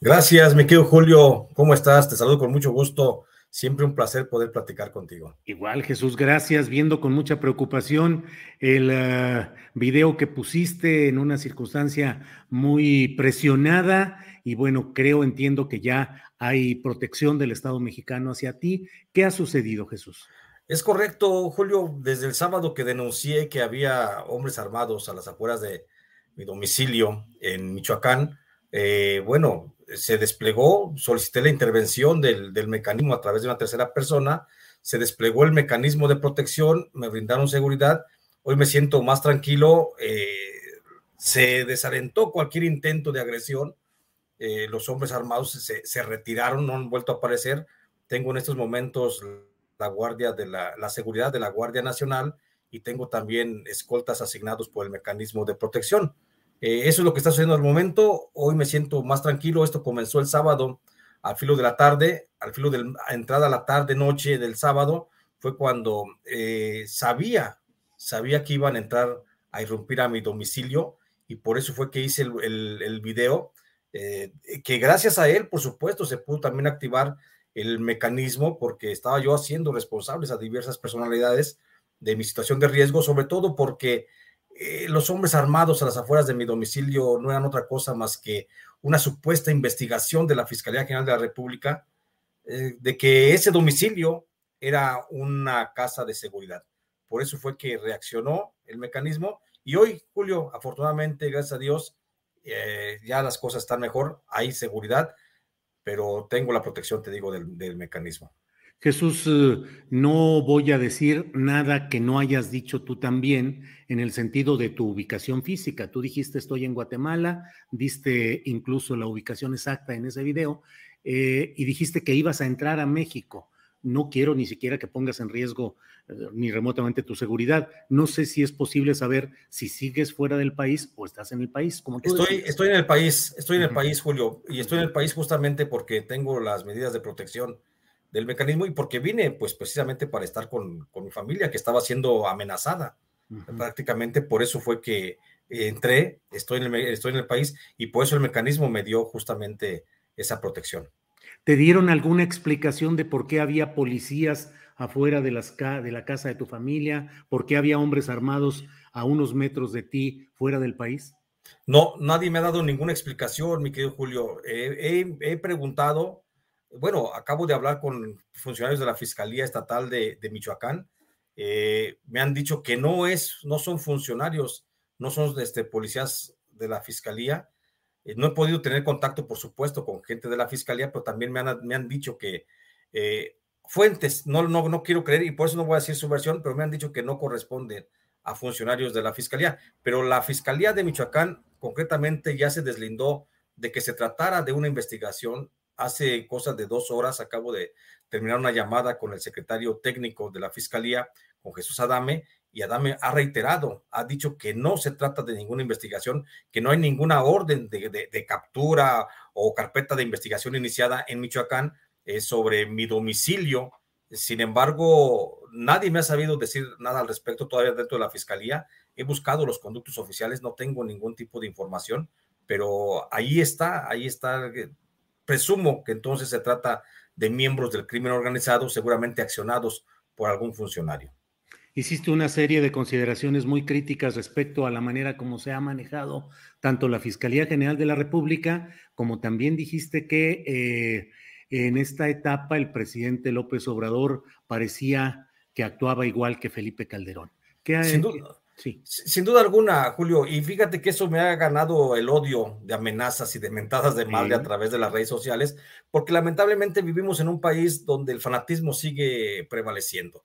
Gracias, mi querido Julio. ¿Cómo estás? Te saludo con mucho gusto. Siempre un placer poder platicar contigo. Igual, Jesús, gracias. Viendo con mucha preocupación el uh, video que pusiste en una circunstancia muy presionada y bueno, creo, entiendo que ya hay protección del Estado mexicano hacia ti. ¿Qué ha sucedido, Jesús? Es correcto, Julio. Desde el sábado que denuncié que había hombres armados a las afueras de mi domicilio en Michoacán, eh, bueno, se desplegó, solicité la intervención del, del, mecanismo a través de una tercera persona, se desplegó el mecanismo de protección, me brindaron seguridad, hoy me siento más tranquilo, eh, se desalentó cualquier intento de agresión, eh, los hombres armados se, se, retiraron, no han vuelto a aparecer, tengo en estos momentos la guardia de la, la seguridad de la Guardia Nacional y tengo también escoltas asignados por el mecanismo de protección. Eh, eso es lo que está sucediendo al momento. Hoy me siento más tranquilo. Esto comenzó el sábado al filo de la tarde, al filo de la entrada a la tarde, noche del sábado, fue cuando eh, sabía, sabía que iban a entrar a irrumpir a mi domicilio y por eso fue que hice el, el, video, eh, que gracias a él, por supuesto, se pudo también activar el mecanismo porque estaba yo haciendo responsables a diversas personalidades de mi situación de riesgo, sobre todo porque eh, los hombres armados a las afueras de mi domicilio no eran otra cosa más que una supuesta investigación de la Fiscalía General de la República eh, de que ese domicilio era una casa de seguridad. Por eso fue que reaccionó el mecanismo y hoy, Julio, afortunadamente, gracias a Dios, eh, ya las cosas están mejor, hay seguridad, pero tengo la protección, te digo, del, del mecanismo. Jesús, eh, no voy a decir nada que no hayas dicho tú también en el sentido de tu ubicación física. Tú dijiste estoy en Guatemala, diste incluso la ubicación exacta en ese video eh, y dijiste que ibas a entrar a México. No quiero ni siquiera que pongas en riesgo eh, ni remotamente tu seguridad. No sé si es posible saber si sigues fuera del país o estás en el país. Como tú estoy, estoy en el país, estoy en el uh -huh. país, Julio, y estoy en el país justamente porque tengo las medidas de protección del mecanismo y porque vine pues precisamente para estar con, con mi familia que estaba siendo amenazada. Uh -huh. Prácticamente por eso fue que entré, estoy en, el, estoy en el país y por eso el mecanismo me dio justamente esa protección. ¿Te dieron alguna explicación de por qué había policías afuera de, las, de la casa de tu familia? ¿Por qué había hombres armados a unos metros de ti fuera del país? No, nadie me ha dado ninguna explicación, mi querido Julio. Eh, he, he preguntado, bueno, acabo de hablar con funcionarios de la Fiscalía Estatal de, de Michoacán. Eh, me han dicho que no es, no son funcionarios, no son este, policías de la Fiscalía. Eh, no he podido tener contacto, por supuesto, con gente de la Fiscalía, pero también me han, me han dicho que eh, fuentes, no, no, no quiero creer y por eso no voy a decir su versión, pero me han dicho que no corresponden a funcionarios de la Fiscalía. Pero la Fiscalía de Michoacán concretamente ya se deslindó de que se tratara de una investigación hace cosas de dos horas acabo de terminar una llamada con el secretario técnico de la Fiscalía, con Jesús Adame, y Adame ha reiterado, ha dicho que no se trata de ninguna investigación, que no hay ninguna orden de, de, captura o carpeta de investigación iniciada en Michoacán eh, sobre mi domicilio. Sin embargo, nadie me ha sabido decir nada al respecto todavía dentro de la Fiscalía. He buscado los conductos oficiales, no tengo ningún tipo de información pero ahí está, ahí está. Presumo que entonces se trata de miembros del crimen organizado, seguramente accionados por algún funcionario. Hiciste una serie de consideraciones muy críticas respecto a la manera como se ha manejado tanto la Fiscalía General de la República, como también dijiste que eh, en esta etapa el presidente López Obrador parecía que actuaba igual que Felipe Calderón. Sin duda, sí. sin duda alguna, Julio, y fíjate que eso me ha ganado el odio de amenazas y de mentadas de madre a través de las redes sociales, porque lamentablemente vivimos en un país donde el fanatismo sigue prevaleciendo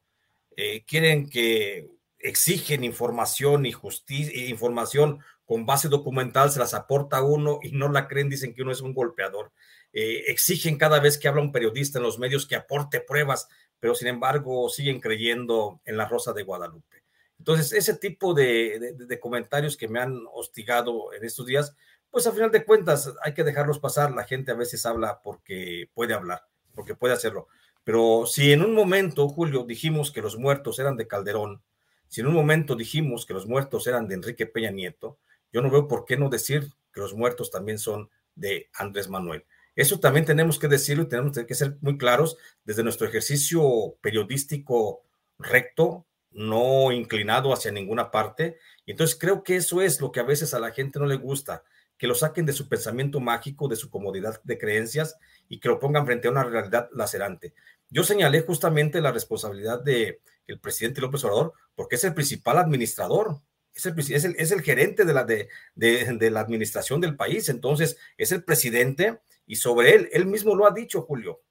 eh, quieren que exigen información y justicia, información con base documental, se las aporta uno y no la creen, dicen que uno es un golpeador. Eh, exigen cada vez que habla un periodista en los medios que aporte pruebas, pero sin embargo siguen creyendo en la Rosa de Guadalupe. Entonces, ese tipo de, comentarios que me han hostigado en estos días, pues a final de cuentas hay que dejarlos pasar. La gente a veces habla porque puede hablar, porque puede hacerlo. Pero si en un momento, Julio, dijimos que los muertos eran de Calderón, si en un momento dijimos que los muertos eran de Enrique Peña Nieto, yo no veo por qué no decir que los muertos también son de Andrés Manuel. Eso también tenemos que decirlo y tenemos que ser muy claros desde nuestro ejercicio periodístico recto, no inclinado hacia ninguna parte. Y entonces creo que eso es lo que a veces a la gente no le gusta, que lo saquen de su pensamiento mágico, de su comodidad de creencias y que lo pongan frente a una realidad lacerante. Yo señalé justamente la responsabilidad del el presidente López Obrador porque es el principal administrador, es el, es el, gerente de la, de, de, la administración del país, entonces es el presidente y sobre él, él mismo lo ha dicho, Julio,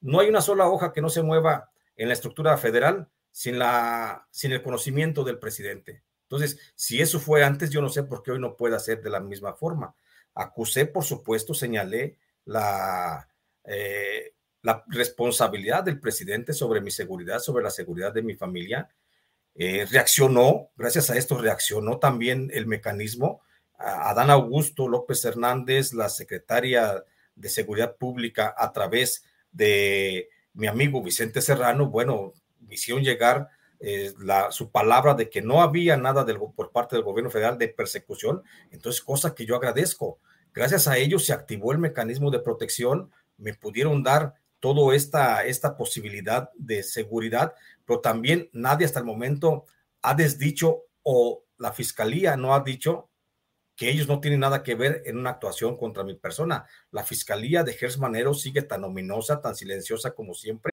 no hay una sola hoja que no se mueva en la estructura federal sin, la, sin el conocimiento del presidente. Entonces, si eso fue antes, yo no sé por qué hoy no puede hacer de la misma forma. Acusé, por supuesto, señalé la, eh, la responsabilidad del presidente sobre mi seguridad, sobre la seguridad de mi familia. Eh, reaccionó, gracias a esto reaccionó también el mecanismo. Adán Augusto López Hernández, la secretaria de Seguridad Pública, a través de mi amigo Vicente Serrano, bueno, hicieron llegar eh, la, su palabra de que no había nada del, por parte del gobierno federal de persecución, entonces cosa que yo agradezco. Gracias a ello se activó el mecanismo de protección, me pudieron dar toda esta, esta posibilidad de seguridad, pero también nadie hasta el momento ha desdicho o la fiscalía no ha dicho que ellos no tienen nada que ver en una actuación contra mi persona. La fiscalía de Gers Manero sigue tan ominosa, tan silenciosa como siempre.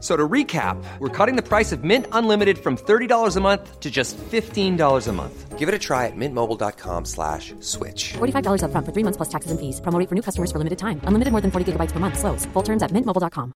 So to recap, we're cutting the price of Mint Unlimited from $30 a month to just $15 a month. Give it a try at mintmobile.com slash switch. $45 up front for three months plus taxes and fees. Promo for new customers for limited time. Unlimited more than 40 gigabytes per month. Slows. Full terms at mintmobile.com.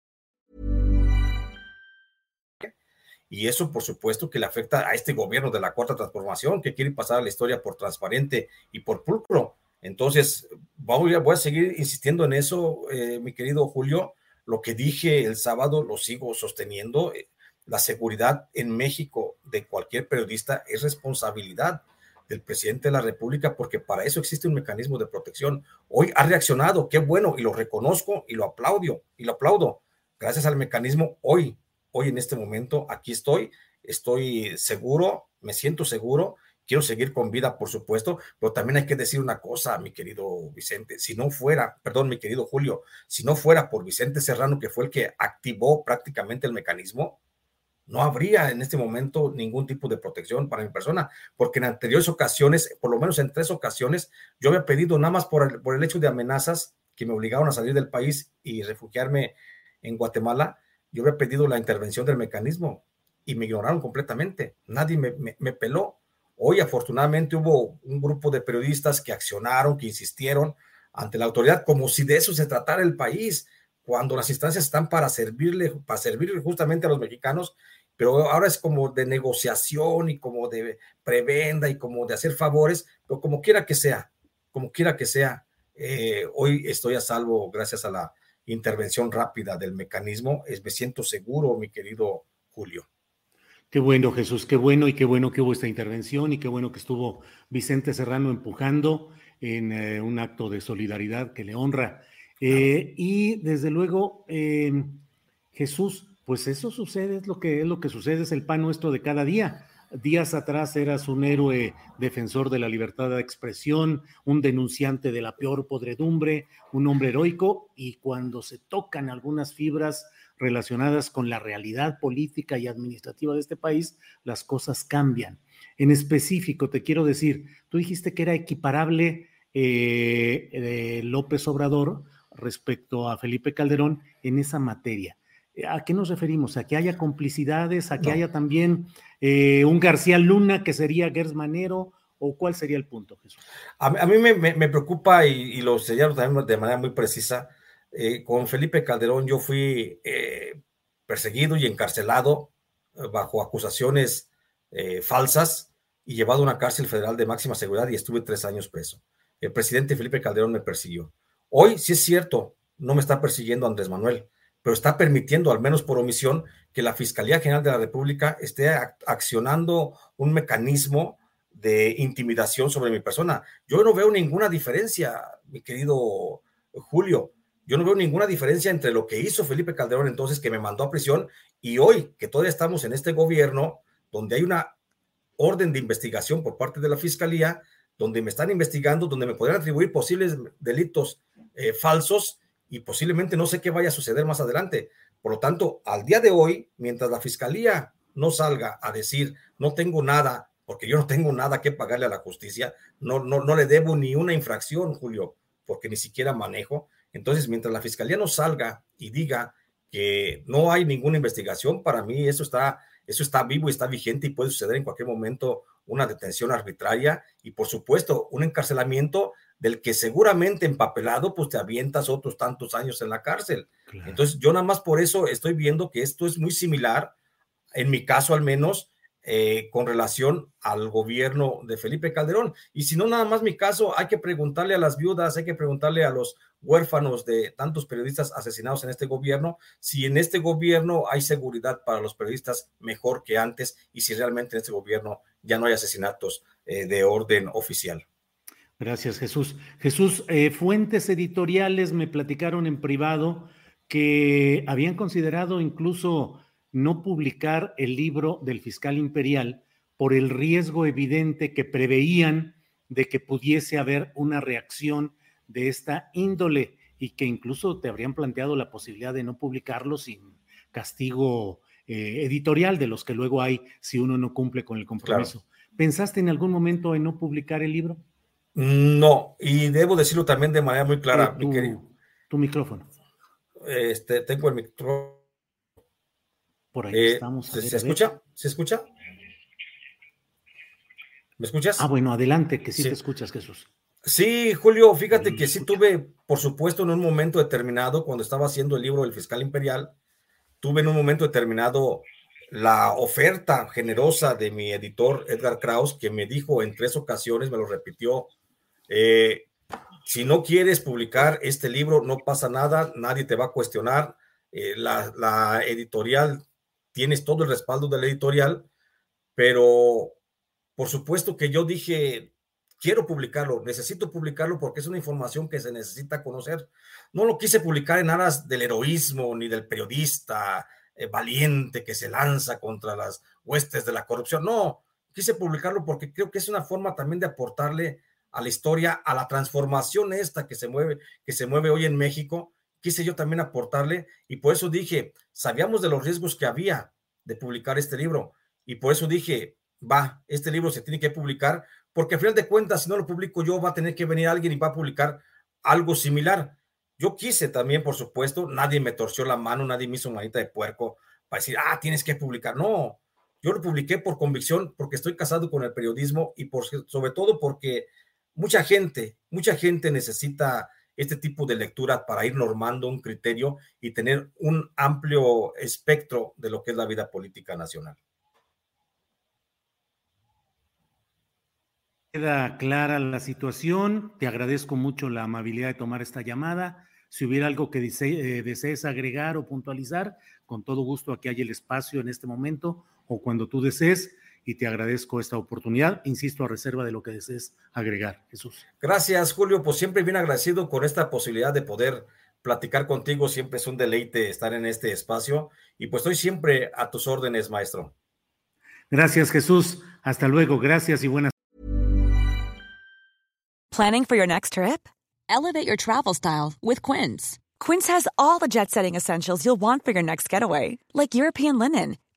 Y eso, por supuesto, que le afecta a este gobierno de la Cuarta Transformación que quiere pasar a la historia por transparente y por pulcro. Entonces, voy a, voy a seguir insistiendo en eso, eh, mi querido Julio lo que dije el sábado lo sigo sosteniendo. Eh, la seguridad en México de cualquier periodista es responsabilidad del presidente de la República porque para eso existe un mecanismo de protección. Hoy ha reaccionado, qué bueno, y lo reconozco y lo aplaudo, y lo aplaudo. Gracias al mecanismo, hoy, hoy en este momento, aquí estoy, estoy seguro, me siento seguro quiero seguir con vida, por supuesto, pero también hay que decir una cosa, mi querido Vicente, si no fuera, perdón, mi querido Julio, si no fuera por Vicente Serrano, que fue el que activó prácticamente el mecanismo, no habría en este momento ningún tipo de protección para mi persona, porque en anteriores ocasiones, por lo menos en tres ocasiones, yo había pedido nada más por el, por el hecho de amenazas que me obligaron a salir del país y refugiarme en Guatemala, yo había pedido la intervención del mecanismo y me ignoraron completamente. Nadie me, me peló. Hoy afortunadamente hubo un grupo de periodistas que accionaron, que insistieron ante la autoridad, como si de eso se tratara el país, cuando las instancias están para servirle, para servirle justamente a los mexicanos pero ahora es como de negociación y como de prebenda y como de hacer favores, pero como quiera que sea, como quiera que sea, eh, hoy estoy a salvo gracias a la intervención rápida del mecanismo. Es, me siento seguro, mi querido Julio. Qué bueno, Jesús, qué bueno y qué bueno que hubo esta intervención y qué bueno que estuvo Vicente Serrano empujando en eh, un acto de solidaridad que le honra. Eh, y desde luego, Jesús, pues eso sucede, es lo que es lo que sucede, es el pan nuestro de cada día. Días atrás eras un héroe defensor de la libertad de expresión, un denunciante de la peor podredumbre, un hombre heroico, y cuando se tocan algunas fibras relacionadas con la realidad política y administrativa de este país, las cosas cambian. En específico, te quiero decir, tú dijiste que era equiparable eh, López Obrador respecto a Felipe Calderón en esa materia. ¿A qué nos referimos? ¿A que haya complicidades? ¿A que haya también eh, un García Luna que sería Gers Manero? ¿O cuál sería el punto, Jesús? A, mí me, preocupa y, lo señalo también de manera muy precisa. Eh, con Felipe Calderón yo fui eh, perseguido y encarcelado bajo acusaciones falsas y llevado a una cárcel federal de máxima seguridad y estuve tres años preso. El presidente Felipe Calderón me persiguió. Hoy, sí es cierto, no me está persiguiendo Andrés Manuel, pero está permitiendo, al menos por omisión, que la Fiscalía General de la República esté accionando un mecanismo de intimidación sobre mi persona. Yo no veo ninguna diferencia, mi querido Julio. Yo no veo ninguna diferencia entre lo que hizo Felipe Calderón entonces, que me mandó a prisión, y hoy, que todavía estamos en este gobierno, donde hay una orden de investigación por parte de la Fiscalía, donde me están investigando, donde me podrían atribuir posibles delitos eh, falsos y posiblemente no sé qué vaya a suceder más adelante. Por lo tanto, al día de hoy, mientras la fiscalía no salga a decir no tengo nada, porque yo no tengo nada que pagarle a la justicia, no, no, no le debo ni una infracción, Julio, porque ni siquiera manejo. Entonces, mientras la fiscalía no salga y diga que no hay ninguna investigación, para mí eso está, eso está vivo y está vigente y puede suceder en cualquier momento una detención arbitraria y, por supuesto, un encarcelamiento del que seguramente empapelado, pues te avientas otros tantos años en la cárcel. Entonces, yo nada más por eso estoy viendo que esto es muy similar, en mi caso al menos, eh, con relación al gobierno de Felipe Calderón. Y si no, nada más mi caso, hay que preguntarle a las viudas, hay que preguntarle a los huérfanos de tantos periodistas asesinados en este gobierno, si en este gobierno hay seguridad para los periodistas mejor que antes y si realmente en este gobierno ya no hay asesinatos eh, de orden oficial. Gracias, Jesús. Jesús, eh, fuentes editoriales me platicaron en privado que habían considerado incluso no publicar el libro del fiscal imperial por el riesgo evidente que preveían de que pudiese haber una reacción de esta índole y que incluso te habrían planteado la posibilidad de no publicarlo sin castigo eh, editorial de los que luego hay si uno no cumple con el compromiso. ¿Pensaste en algún momento en no publicar el libro? No, y debo decirlo también de manera muy clara, tu, mi querido. Tu micrófono. Este, tengo el micrófono. Por ahí eh, estamos. ¿Se, escucha? ¿Se escucha? ¿Me escuchas? Ah, bueno, adelante, que sí, te escuchas, Jesús. Sí, Julio, fíjate que sí tuve, por supuesto, en un momento determinado, cuando estaba haciendo el libro del fiscal imperial, tuve en un momento determinado la oferta generosa de mi editor Edgar Kraus, que me dijo en tres ocasiones, me lo repitió, eh, si no quieres publicar este libro, no pasa nada, nadie te va a cuestionar. Eh, la, editorial, tienes todo el respaldo de la editorial, pero por supuesto que yo dije, quiero publicarlo, necesito publicarlo porque es una información que se necesita conocer. No lo quise publicar en aras del heroísmo ni del periodista eh, valiente que se lanza contra las huestes de la corrupción. No, quise publicarlo porque creo que es una forma también de aportarle a la historia, a la transformación esta que se mueve, que se mueve hoy en México, quise yo también aportarle y por eso dije, sabíamos de los riesgos que había de publicar este libro y por eso dije, va, este libro se tiene que publicar porque al final de cuentas, si no lo publico yo, va a tener que venir alguien y va a publicar algo similar. Yo quise también, por supuesto, nadie me torció la mano, nadie me hizo manita de puerco para decir, ah, tienes que publicar. No, yo lo publiqué por convicción, porque estoy casado con el periodismo y por, sobre todo porque mucha gente, mucha gente necesita este tipo de lectura para ir normando un criterio y tener un amplio espectro de lo que es la vida política nacional. Queda clara la situación. Te agradezco mucho la amabilidad de tomar esta llamada. Si hubiera algo que eh, desees agregar o puntualizar, con todo gusto aquí hay el espacio en este momento o cuando tú desees y te agradezco esta oportunidad, insisto, a reserva de lo que desees agregar, Jesús. Gracias, Julio, pues siempre bien agradecido con esta posibilidad de poder platicar contigo, siempre es un deleite estar en este espacio y pues estoy siempre a tus órdenes, maestro. Gracias, Jesús. Hasta luego, gracias y buenas. Planning for your next trip? Elevate your travel style with Quince. Quince has all the jet-setting essentials you'll want for your next getaway, like European linen